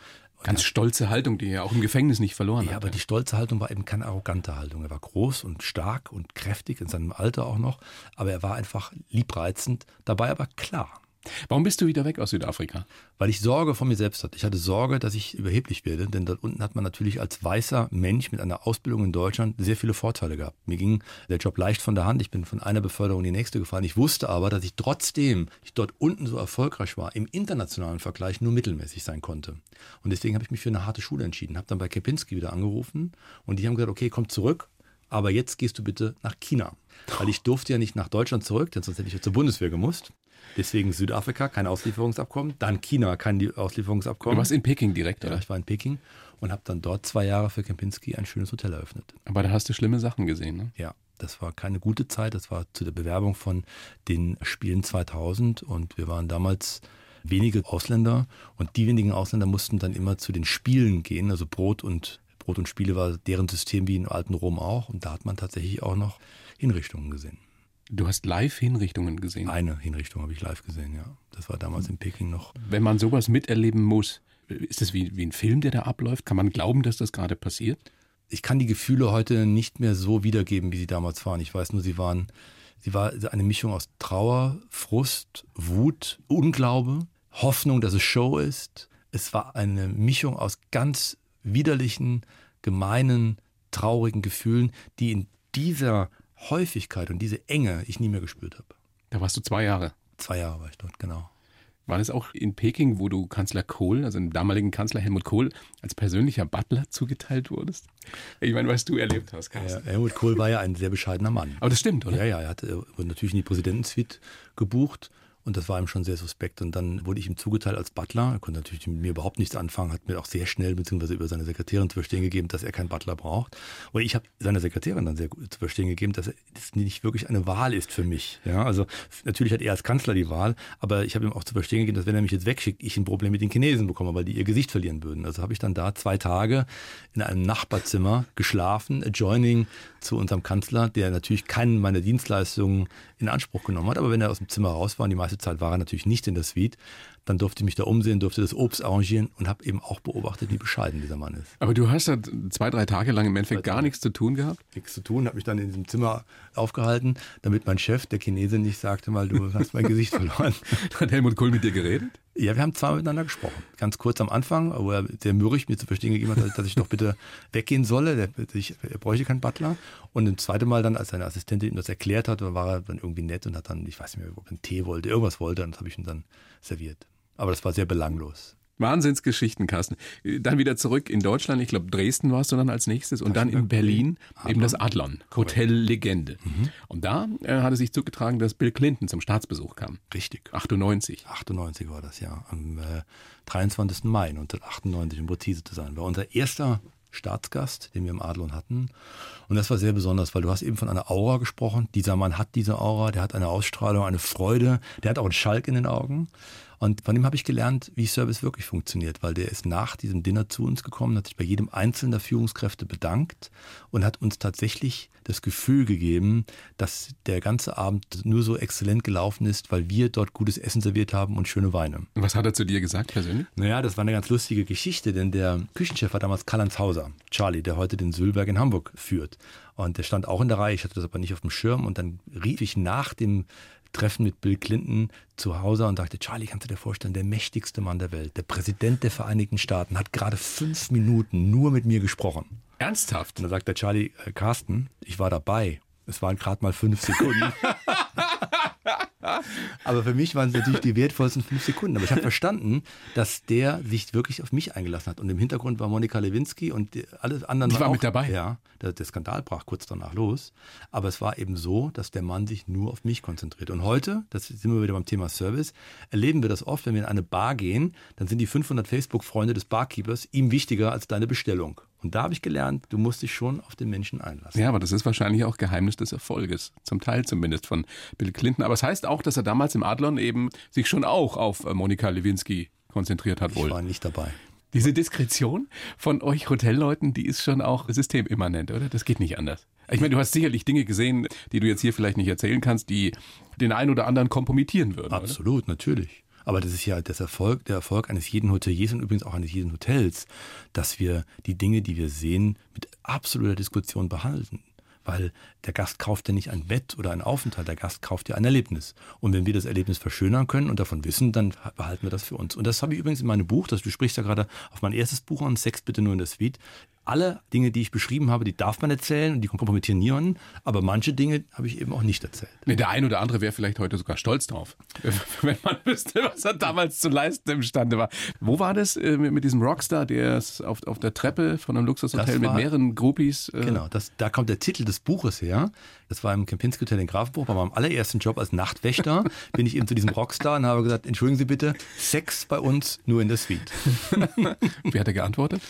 Ganz ja. stolze Haltung, die er auch im Gefängnis nicht verloren
ja, hat. Ja, aber die stolze Haltung war eben keine arrogante Haltung. Er war groß und stark und kräftig in seinem Alter auch noch, aber er war einfach liebreizend, dabei aber klar.
Warum bist du wieder weg aus Südafrika?
Weil ich Sorge vor mir selbst hatte. Ich hatte Sorge, dass ich überheblich werde, denn dort unten hat man natürlich als weißer Mensch mit einer Ausbildung in Deutschland sehr viele Vorteile gehabt. Mir ging der Job leicht von der Hand. Ich bin von einer Beförderung in die nächste gefallen. Ich wusste aber, dass ich trotzdem ich dort unten so erfolgreich war, im internationalen Vergleich nur mittelmäßig sein konnte. Und deswegen habe ich mich für eine harte Schule entschieden. Habe dann bei Kepinski wieder angerufen und die haben gesagt, okay, komm zurück, aber jetzt gehst du bitte nach China. Weil ich durfte ja nicht nach Deutschland zurück, denn sonst hätte ich ja zur Bundeswehr gemusst. Deswegen Südafrika, kein Auslieferungsabkommen. Dann China, kein Auslieferungsabkommen.
Du warst in Peking direkt, oder?
Ja, ich war in Peking und habe dann dort zwei Jahre für Kempinski ein schönes Hotel eröffnet.
Aber da hast du schlimme Sachen gesehen, ne?
Ja, das war keine gute Zeit. Das war zu der Bewerbung von den Spielen 2000 und wir waren damals wenige Ausländer und die wenigen Ausländer mussten dann immer zu den Spielen gehen, also Brot und Brot und Spiele war deren System wie in alten Rom auch und da hat man tatsächlich auch noch Hinrichtungen gesehen.
Du hast live Hinrichtungen gesehen?
Eine Hinrichtung habe ich live gesehen, ja. Das war damals in Peking noch.
Wenn man sowas miterleben muss, ist das wie, wie ein Film, der da abläuft? Kann man glauben, dass das gerade passiert?
Ich kann die Gefühle heute nicht mehr so wiedergeben, wie sie damals waren. Ich weiß nur, sie waren, sie war eine Mischung aus Trauer, Frust, Wut, Unglaube, Hoffnung, dass es Show ist. Es war eine Mischung aus ganz widerlichen, gemeinen, traurigen Gefühlen, die in dieser Häufigkeit und diese Enge ich nie mehr gespürt habe.
Da warst du zwei Jahre.
Zwei Jahre war ich dort, genau.
War das auch in Peking, wo du Kanzler Kohl, also dem damaligen Kanzler Helmut Kohl, als persönlicher Butler zugeteilt wurdest? Ich meine, was du erlebt hast,
Carsten. Ja, Helmut Kohl war ja ein sehr bescheidener Mann.
Aber das stimmt, oder?
Ja, ja, er hatte natürlich in die Präsidentensuite gebucht und das war ihm schon sehr suspekt. Und dann wurde ich ihm zugeteilt als Butler. Er konnte natürlich mit mir überhaupt nichts anfangen, hat mir auch sehr schnell beziehungsweise über seine Sekretärin zu verstehen gegeben, dass er keinen Butler braucht. Und ich habe seiner Sekretärin dann sehr gut zu verstehen gegeben, dass das nicht wirklich eine Wahl ist für mich. Ja, also natürlich hat er als Kanzler die Wahl, aber ich habe ihm auch zu verstehen gegeben, dass wenn er mich jetzt wegschickt, ich ein Problem mit den Chinesen bekomme, weil die ihr Gesicht verlieren würden. Also habe ich dann da zwei Tage in einem Nachbarzimmer geschlafen, adjoining zu unserem Kanzler, der natürlich keinen meiner Dienstleistungen in Anspruch genommen hat. Aber wenn er aus dem Zimmer raus war, und die meiste Zeit war er natürlich nicht in der Suite, dann durfte ich mich da umsehen, durfte das Obst arrangieren und habe eben auch beobachtet, wie bescheiden dieser Mann ist.
Aber du hast ja zwei, drei Tage lang im Endeffekt gar nichts zu tun gehabt?
Nichts zu tun, habe mich dann in diesem Zimmer aufgehalten, damit mein Chef, der Chinese, nicht sagte mal, du hast mein Gesicht verloren.
Hat Helmut Kohl mit dir geredet?
Ja, wir haben zweimal miteinander gesprochen. Ganz kurz am Anfang, wo er sehr mürrisch mir zu verstehen gegeben hat, dass ich doch bitte weggehen solle. Der, ich, er bräuchte keinen Butler. Und ein zweites Mal dann, als seine Assistentin ihm das erklärt hat, war er dann irgendwie nett und hat dann, ich weiß nicht mehr, ob er einen Tee wollte, irgendwas wollte, und das habe ich ihm dann serviert. Aber das war sehr belanglos.
Wahnsinnsgeschichten, Carsten. Dann wieder zurück in Deutschland. Ich glaube, Dresden warst du dann als nächstes und dann in Berlin Adlon. eben das Adlon, Hotel Legende. Mhm. Und da äh, hat es sich zugetragen, dass Bill Clinton zum Staatsbesuch kam.
Richtig.
98.
98 war das, ja. Am äh, 23. Mai 1998, um präzise zu sein. War unser erster Staatsgast, den wir im Adlon hatten. Und das war sehr besonders, weil du hast eben von einer Aura gesprochen. Dieser Mann hat diese Aura, der hat eine Ausstrahlung, eine Freude, der hat auch einen Schalk in den Augen. Und von ihm habe ich gelernt, wie Service wirklich funktioniert, weil der ist nach diesem Dinner zu uns gekommen, hat sich bei jedem einzelnen der Führungskräfte bedankt und hat uns tatsächlich das Gefühl gegeben, dass der ganze Abend nur so exzellent gelaufen ist, weil wir dort gutes Essen serviert haben und schöne Weine.
Was hat er zu dir gesagt persönlich?
Naja, das war eine ganz lustige Geschichte, denn der Küchenchef war damals Karl-Heinz Hauser, Charlie, der heute den Sülberg in Hamburg führt. Und der stand auch in der Reihe, ich hatte das aber nicht auf dem Schirm und dann rief ich nach dem Treffen mit Bill Clinton zu Hause und sagte, Charlie, kannst du dir vorstellen, der mächtigste Mann der Welt, der Präsident der Vereinigten Staaten, hat gerade fünf Minuten nur mit mir gesprochen.
Ernsthaft?
Und dann sagt der Charlie, äh, Carsten, ich war dabei. Es waren gerade mal fünf Sekunden. Aber für mich waren es natürlich die wertvollsten fünf Sekunden. Aber ich habe verstanden, dass der sich wirklich auf mich eingelassen hat. Und im Hintergrund war Monika Lewinsky und alle anderen
die war auch, mit dabei.
Ja, der, der, Skandal brach kurz danach los. Aber es war eben so, dass der Mann sich nur auf mich konzentriert. Und heute, das sind wir wieder beim Thema Service, erleben wir das oft, wenn wir in eine Bar gehen, dann sind die 500 Facebook-Freunde des Barkeepers ihm wichtiger als deine Bestellung. Und da habe ich gelernt, du musst dich schon auf den Menschen einlassen.
Ja, aber das ist wahrscheinlich auch Geheimnis des Erfolges. Zum Teil zumindest von Bill Clinton. Aber es das heißt auch, dass er damals im Adlon eben sich schon auch auf äh, Monika Lewinsky konzentriert hat.
Wohl. Ich war nicht dabei.
Diese Diskretion von euch Hotelleuten, die ist schon auch systemimmanent, oder? Das geht nicht anders. Ich meine, du hast sicherlich Dinge gesehen, die du jetzt hier vielleicht nicht erzählen kannst, die den einen oder anderen kompromittieren würden.
Absolut,
oder?
natürlich. Aber das ist ja das Erfolg, der Erfolg eines jeden Hoteliers und übrigens auch eines jeden Hotels, dass wir die Dinge, die wir sehen, mit absoluter Diskussion behalten. Weil der Gast kauft ja nicht ein Bett oder einen Aufenthalt, der Gast kauft ja ein Erlebnis. Und wenn wir das Erlebnis verschönern können und davon wissen, dann behalten wir das für uns. Und das habe ich übrigens in meinem Buch, das du sprichst ja gerade auf mein erstes Buch an, Sex bitte nur in der Suite, alle Dinge, die ich beschrieben habe, die darf man erzählen und die kompromittieren niemanden. Aber manche Dinge habe ich eben auch nicht erzählt.
Nee, der ein oder andere wäre vielleicht heute sogar stolz drauf, wenn man wüsste, was er damals zu leisten imstande war. Wo war das äh, mit diesem Rockstar, der auf, auf der Treppe von einem Luxushotel war, mit mehreren Groupies?
Äh genau, das, da kommt der Titel des Buches her. Das war im Kempinski Hotel in Grafenbruch. Bei meinem allerersten Job als Nachtwächter bin ich eben zu diesem Rockstar und habe gesagt, entschuldigen Sie bitte, Sex bei uns nur in der Suite.
Wie hat er geantwortet?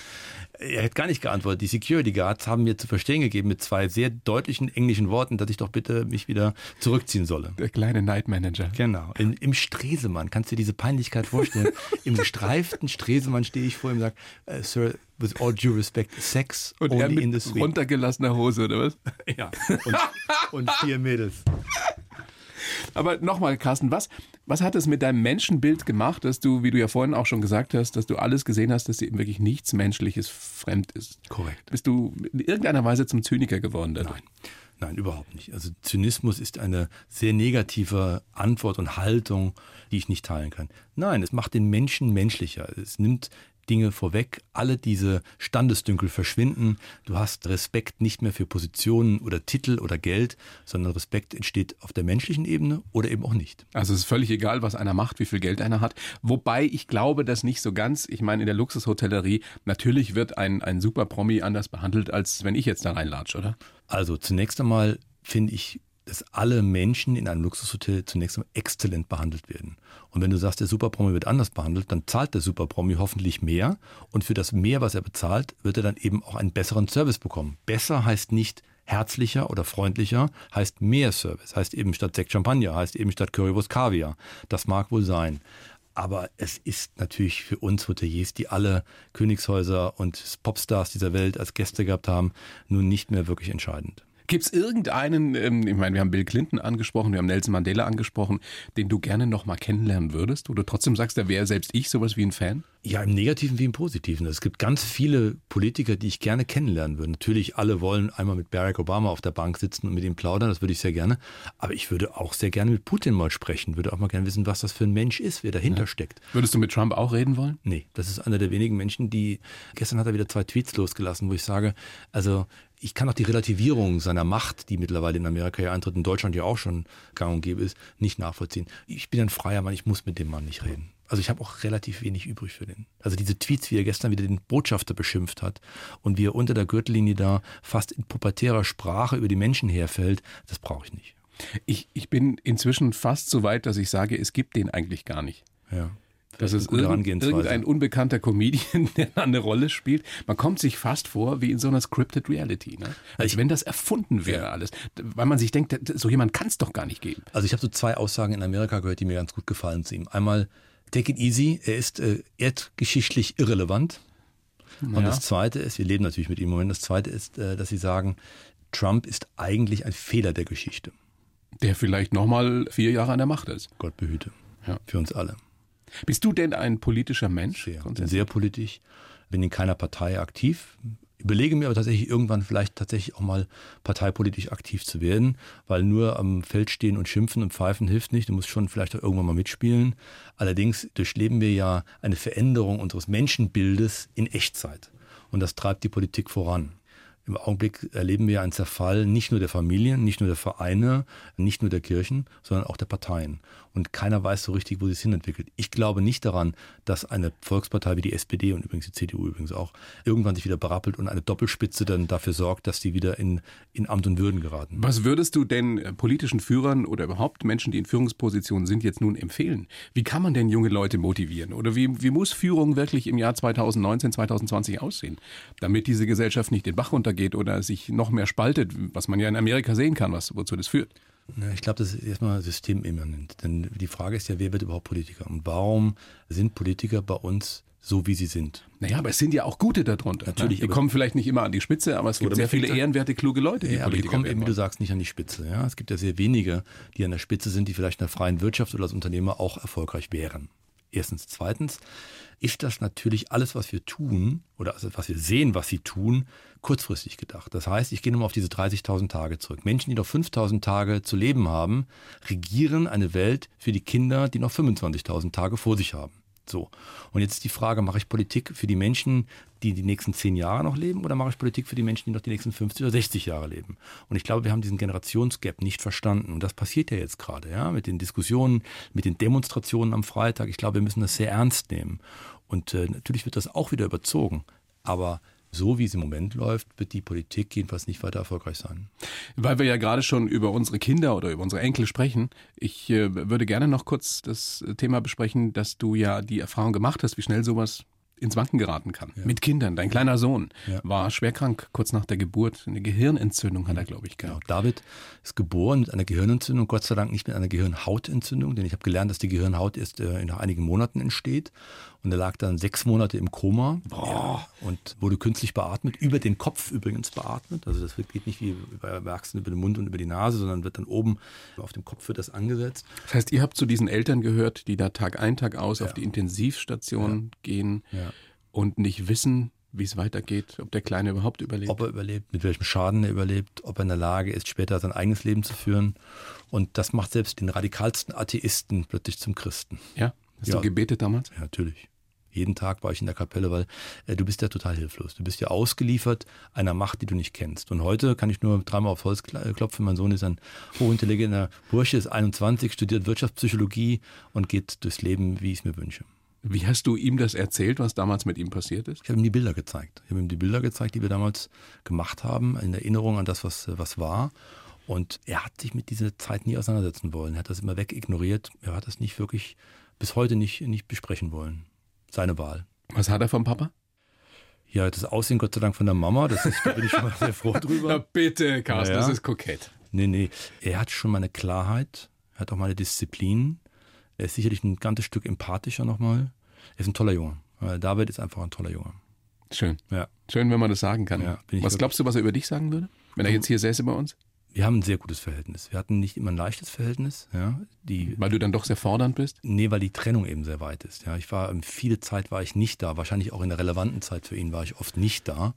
Er hat gar nicht geantwortet. Die Security Guards haben mir zu verstehen gegeben mit zwei sehr deutlichen englischen Worten, dass ich doch bitte mich wieder zurückziehen solle.
Der kleine Night Manager.
Genau. In, Im Stresemann. Kannst du dir diese Peinlichkeit vorstellen? Im gestreiften Stresemann stehe ich vor ihm und sage, uh, Sir, with all due respect, Sex
und only in the suite. runtergelassener Hose, oder was?
ja. Und, und vier Mädels.
Aber nochmal, Carsten, was, was hat es mit deinem Menschenbild gemacht, dass du, wie du ja vorhin auch schon gesagt hast, dass du alles gesehen hast, dass dir eben wirklich nichts Menschliches fremd ist?
Korrekt.
Bist du in irgendeiner Weise zum Zyniker geworden
dadurch? Nein. Nein, überhaupt nicht. Also Zynismus ist eine sehr negative Antwort und Haltung, die ich nicht teilen kann. Nein, es macht den Menschen menschlicher. Es nimmt Dinge vorweg. Alle diese Standesdünkel verschwinden. Du hast Respekt nicht mehr für Positionen oder Titel oder Geld, sondern Respekt entsteht auf der menschlichen Ebene oder eben auch nicht.
Also es ist völlig egal, was einer macht, wie viel Geld einer hat. Wobei ich glaube, dass nicht so ganz. Ich meine, in der Luxushotellerie, natürlich wird ein, ein Super-Promi anders behandelt, als wenn ich jetzt da reinlatsche, oder?
Also zunächst einmal finde ich dass alle Menschen in einem Luxushotel zunächst einmal exzellent behandelt werden. Und wenn du sagst, der Superpromi wird anders behandelt, dann zahlt der Superpromi hoffentlich mehr. Und für das mehr, was er bezahlt, wird er dann eben auch einen besseren Service bekommen. Besser heißt nicht herzlicher oder freundlicher, heißt mehr Service. Heißt eben statt Sekt Champagner, heißt eben statt Currywurst Kaviar. Das mag wohl sein. Aber es ist natürlich für uns Hoteliers, die alle Königshäuser und Popstars dieser Welt als Gäste gehabt haben, nun nicht mehr wirklich entscheidend.
Gibt es irgendeinen, ähm, ich meine, wir haben Bill Clinton angesprochen, wir haben Nelson Mandela angesprochen, den du gerne noch mal kennenlernen würdest? Oder trotzdem sagst, da wäre selbst ich sowas wie ein Fan?
Ja, im Negativen wie im Positiven. Es gibt ganz viele Politiker, die ich gerne kennenlernen würde. Natürlich, alle wollen einmal mit Barack Obama auf der Bank sitzen und mit ihm plaudern, das würde ich sehr gerne. Aber ich würde auch sehr gerne mit Putin mal sprechen, würde auch mal gerne wissen, was das für ein Mensch ist, wer dahinter ja. steckt.
Würdest du mit Trump auch reden wollen?
Nee, das ist einer der wenigen Menschen, die, gestern hat er wieder zwei Tweets losgelassen, wo ich sage, also ich kann auch die Relativierung seiner Macht, die mittlerweile in Amerika ja eintritt, in Deutschland ja auch schon gang und gäbe ist, nicht nachvollziehen. Ich bin ein freier Mann, ich muss mit dem Mann nicht reden. Also ich habe auch relativ wenig übrig für den. Also diese Tweets, wie er gestern wieder den Botschafter beschimpft hat und wie er unter der Gürtellinie da fast in pubertärer Sprache über die Menschen herfällt, das brauche ich nicht.
Ich, ich bin inzwischen fast so weit, dass ich sage, es gibt den eigentlich gar nicht.
Ja.
Das ist irgend, irgendein unbekannter Comedian, der eine Rolle spielt. Man kommt sich fast vor wie in so einer scripted Reality. Ne? Als ich, wenn das erfunden wäre alles. Weil man sich denkt, so jemand kann es doch gar nicht geben.
Also ich habe so zwei Aussagen in Amerika gehört, die mir ganz gut gefallen zu ihm. Einmal, take it easy, er ist äh, erdgeschichtlich irrelevant. Ja. Und das Zweite ist, wir leben natürlich mit ihm im Moment, das Zweite ist, äh, dass sie sagen, Trump ist eigentlich ein Fehler der Geschichte.
Der vielleicht nochmal vier Jahre an der Macht ist.
Gott behüte. Ja. Für uns alle.
Bist du denn ein politischer Mensch?
Sehr, sehr politisch. Bin in keiner Partei aktiv. Überlege mir aber tatsächlich irgendwann vielleicht tatsächlich auch mal parteipolitisch aktiv zu werden, weil nur am Feld stehen und schimpfen und pfeifen hilft nicht. Du musst schon vielleicht auch irgendwann mal mitspielen. Allerdings durchleben wir ja eine Veränderung unseres Menschenbildes in Echtzeit. Und das treibt die Politik voran. Im Augenblick erleben wir einen Zerfall nicht nur der Familien, nicht nur der Vereine, nicht nur der Kirchen, sondern auch der Parteien und keiner weiß so richtig, wo sie es hinentwickelt. Ich glaube nicht daran, dass eine Volkspartei wie die SPD und übrigens die CDU übrigens auch irgendwann sich wieder berappelt und eine Doppelspitze dann dafür sorgt, dass die wieder in, in Amt und Würden geraten.
Was würdest du denn äh, politischen Führern oder überhaupt Menschen, die in Führungspositionen sind, jetzt nun empfehlen? Wie kann man denn junge Leute motivieren? Oder wie, wie muss Führung wirklich im Jahr 2019, 2020 aussehen, damit diese Gesellschaft nicht den Bach runtergeht oder sich noch mehr spaltet, was man ja in Amerika sehen kann, was, wozu das führt?
Ich glaube, das ist erstmal systemimmanent. Denn die Frage ist ja, wer wird überhaupt Politiker? Und warum sind Politiker bei uns so, wie sie sind?
Naja, aber es sind ja auch gute darunter. Ne? Natürlich. Die kommen vielleicht nicht immer an die Spitze, aber es gibt sehr viele ehrenwerte, kluge Leute,
die ja, aber die kommen eben, wie du sagst, nicht an die Spitze. Ja? Es gibt ja sehr wenige, die an der Spitze sind, die vielleicht in der freien Wirtschaft oder als Unternehmer auch erfolgreich wären. Erstens. Zweitens ist das natürlich alles, was wir tun oder also was wir sehen, was sie tun, kurzfristig gedacht. Das heißt, ich gehe nochmal auf diese 30.000 Tage zurück. Menschen, die noch 5.000 Tage zu leben haben, regieren eine Welt für die Kinder, die noch 25.000 Tage vor sich haben. So. Und jetzt ist die Frage, mache ich Politik für die Menschen, die die nächsten zehn Jahre noch leben, oder mache ich Politik für die Menschen, die noch die nächsten 50 oder 60 Jahre leben? Und ich glaube, wir haben diesen Generationsgap nicht verstanden. Und das passiert ja jetzt gerade, ja, mit den Diskussionen, mit den Demonstrationen am Freitag. Ich glaube, wir müssen das sehr ernst nehmen. Und äh, natürlich wird das auch wieder überzogen. Aber so wie es im Moment läuft, wird die Politik jedenfalls nicht weiter erfolgreich sein.
Weil wir ja gerade schon über unsere Kinder oder über unsere Enkel sprechen, ich äh, würde gerne noch kurz das Thema besprechen, dass du ja die Erfahrung gemacht hast, wie schnell sowas ins Wanken geraten kann. Ja. Mit Kindern. Dein kleiner Sohn ja. war schwerkrank kurz nach der Geburt. Eine Gehirnentzündung hat er, glaube ich, gehabt.
Genau. David ist geboren mit einer Gehirnentzündung, Gott sei Dank nicht mit einer Gehirnhautentzündung, denn ich habe gelernt, dass die Gehirnhaut erst äh, nach einigen Monaten entsteht. Und er lag dann sechs Monate im Koma ja, und wurde künstlich beatmet, über den Kopf übrigens beatmet. Also das geht nicht wie bei Erwachsenen über den Mund und über die Nase, sondern wird dann oben auf dem Kopf wird das angesetzt.
Das heißt, ihr habt zu diesen Eltern gehört, die da Tag ein, Tag aus ja. auf die Intensivstation ja. gehen und nicht wissen, wie es weitergeht, ob der Kleine überhaupt überlebt.
Ob er überlebt, mit welchem Schaden er überlebt, ob er in der Lage ist, später sein eigenes Leben zu führen. Und das macht selbst den radikalsten Atheisten plötzlich zum Christen.
Ja, hast ja. du gebetet damals?
Ja, natürlich. Jeden Tag war ich in der Kapelle, weil äh, du bist ja total hilflos. Du bist ja ausgeliefert einer Macht, die du nicht kennst. Und heute kann ich nur dreimal aufs Holz äh, klopfen. Mein Sohn ist ein hochintelligenter Bursche, ist 21, studiert Wirtschaftspsychologie und geht durchs Leben, wie ich es mir wünsche.
Wie hast du ihm das erzählt, was damals mit ihm passiert ist?
Ich habe ihm die Bilder gezeigt. Ich habe ihm die Bilder gezeigt, die wir damals gemacht haben, in Erinnerung an das, was, was war. Und er hat sich mit dieser Zeit nie auseinandersetzen wollen. Er hat das immer wegignoriert. Er hat das nicht wirklich bis heute nicht, nicht besprechen wollen seine Wahl.
Was hat er vom Papa?
Ja, das Aussehen Gott sei Dank von der Mama, das ist, da bin ich schon mal sehr froh drüber.
Na bitte, Carsten, ja, ja. das ist kokett.
Nee, nee. Er hat schon mal eine Klarheit, er hat auch mal eine Disziplin. Er ist sicherlich ein ganzes Stück empathischer nochmal. Er ist ein toller Junge. David ist einfach ein toller Junge.
Schön. Ja. Schön, wenn man das sagen kann. Ja, was glaubst du, was er über dich sagen würde, wenn er jetzt hier säße bei uns?
Wir haben ein sehr gutes Verhältnis. Wir hatten nicht immer ein leichtes Verhältnis. Ja.
Die, weil du dann doch sehr fordernd bist?
Nee, weil die Trennung eben sehr weit ist. Ja. Ich war, ähm, viele Zeit war ich nicht da. Wahrscheinlich auch in der relevanten Zeit für ihn war ich oft nicht da.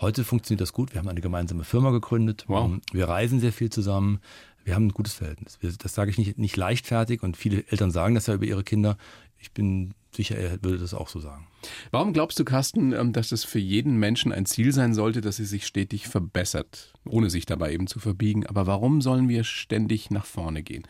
Heute funktioniert das gut. Wir haben eine gemeinsame Firma gegründet. Wow. Ähm, wir reisen sehr viel zusammen. Wir haben ein gutes Verhältnis. Das sage ich nicht, nicht leichtfertig und viele Eltern sagen das ja über ihre Kinder. Ich bin sicher, er würde das auch so sagen.
Warum glaubst du, Carsten, ähm, dass es für jeden Menschen ein Ziel sein sollte, dass er sich stetig verbessert, ohne sich dabei eben zu verbiegen? Aber warum sollen wir ständig nach vorne gehen?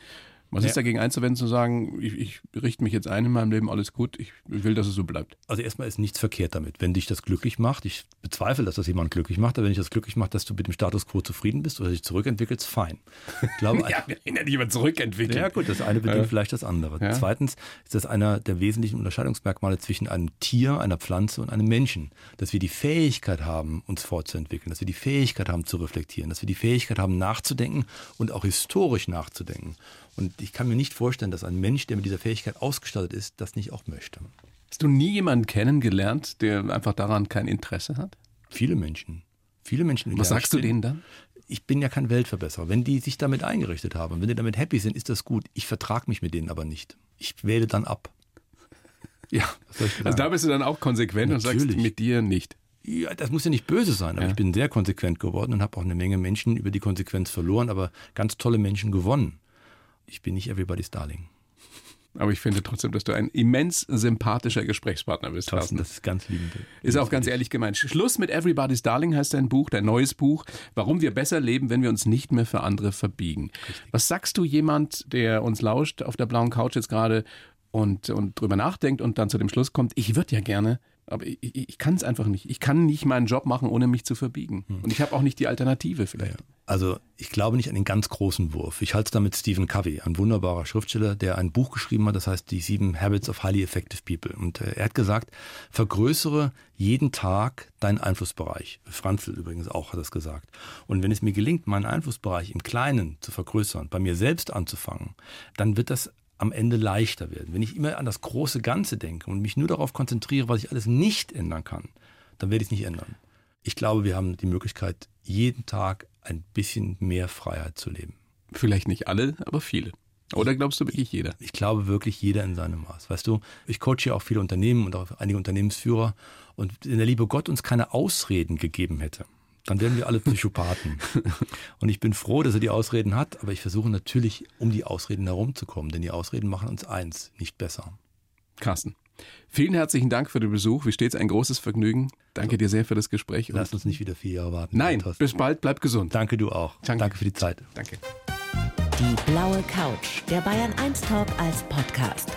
Was
Ja.
ist dagegen einzuwenden, zu sagen, ich, ich richte mich jetzt ein in meinem Leben, alles gut, ich will, dass es so bleibt?
Also erstmal ist nichts verkehrt damit. Wenn dich das glücklich macht, ich bezweifle, dass das jemand glücklich macht, aber wenn dich das glücklich macht, dass du mit dem Status quo zufrieden bist oder dich zurückentwickelst, fein. Ich glaube,
Ja, wir können ja nicht immer zurückentwickeln.
Ja gut, das eine bedingt vielleicht das andere.
Ja.
Zweitens ist das einer der wesentlichen Unterscheidungsmerkmale zwischen einem Tier, einer Pflanze und einem Menschen. Dass wir die Fähigkeit haben, uns fortzuentwickeln, dass wir die Fähigkeit haben zu reflektieren, dass wir die Fähigkeit haben nachzudenken und auch historisch nachzudenken. Und ich kann mir nicht vorstellen, dass ein Mensch, der mit dieser Fähigkeit ausgestattet ist, das nicht auch möchte.
Hast du nie jemanden kennengelernt, der einfach daran kein Interesse hat?
Viele Menschen. Viele Menschen.
Was sagst du denen dann?
Ich bin ja kein Weltverbesserer. Wenn die sich damit eingerichtet haben, wenn die damit happy sind, ist das gut. Ich vertrage mich mit denen aber nicht. Ich wähle dann ab. Ja,
Also da bist du dann auch konsequent und sagst
Natürlich.
mit dir nicht.
Ja, das muss ja nicht böse sein, aber
Ja.
ich bin sehr konsequent geworden und habe auch eine Menge Menschen über die Konsequenz verloren, aber ganz tolle Menschen gewonnen. Ich bin nicht everybody's darling.
Aber ich finde trotzdem, dass du ein immens sympathischer Gesprächspartner bist.
Thorsten, das ist ganz liebend.
Ist auch ganz ehrlich gemeint. Schluss mit Everybody's Darling heißt dein Buch, dein neues Buch. Warum wir besser leben, wenn wir uns nicht mehr für andere verbiegen. Was sagst du jemand, der uns lauscht auf der blauen Couch jetzt gerade und, und drüber nachdenkt und dann zu dem Schluss kommt, ich würde ja gerne, aber ich, ich, ich kann es einfach nicht. Ich kann nicht meinen Job machen, ohne mich zu verbiegen. Und ich habe auch nicht die Alternative vielleicht.
Also ich glaube nicht an den ganz großen Wurf. Ich halte es da mit Stephen Covey, ein wunderbarer Schriftsteller, der ein Buch geschrieben hat, das heißt die sieben Habits of Highly Effective People. Und äh, er hat gesagt, vergrößere jeden Tag deinen Einflussbereich. Franzl übrigens auch hat das gesagt. Und wenn es mir gelingt, meinen Einflussbereich im Kleinen zu vergrößern, bei mir selbst anzufangen, dann wird das am Ende leichter werden. Wenn ich immer an das große Ganze denke und mich nur darauf konzentriere, was ich alles nicht ändern kann, dann werde ich es nicht ändern. Ich glaube, wir haben die Möglichkeit, jeden Tag ein bisschen mehr Freiheit zu leben.
Vielleicht nicht alle, aber viele. Oder glaubst du wirklich jeder?
Ich glaube wirklich jeder in seinem Maß. Weißt du, ich coache ja auch viele Unternehmen und auch einige Unternehmensführer. Und wenn der liebe Gott uns keine Ausreden gegeben hätte, dann wären wir alle Psychopathen. und ich bin froh, dass er die Ausreden hat, aber ich versuche natürlich, um die Ausreden herumzukommen, denn die Ausreden machen uns eins, nicht besser.
Carsten. Vielen herzlichen Dank für den Besuch. Wie stets ein großes Vergnügen. Danke dir sehr für das Gespräch. und-
Lass uns nicht wieder vier Jahre warten.
Nein, bis bald, bleib gesund.
Danke du auch.
Danke.
Danke für die Zeit.
Danke.
Die blaue Couch, der Bayern 1 Talk als Podcast.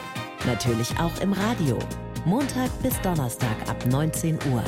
Natürlich auch im Radio. Montag bis Donnerstag ab 19 Uhr.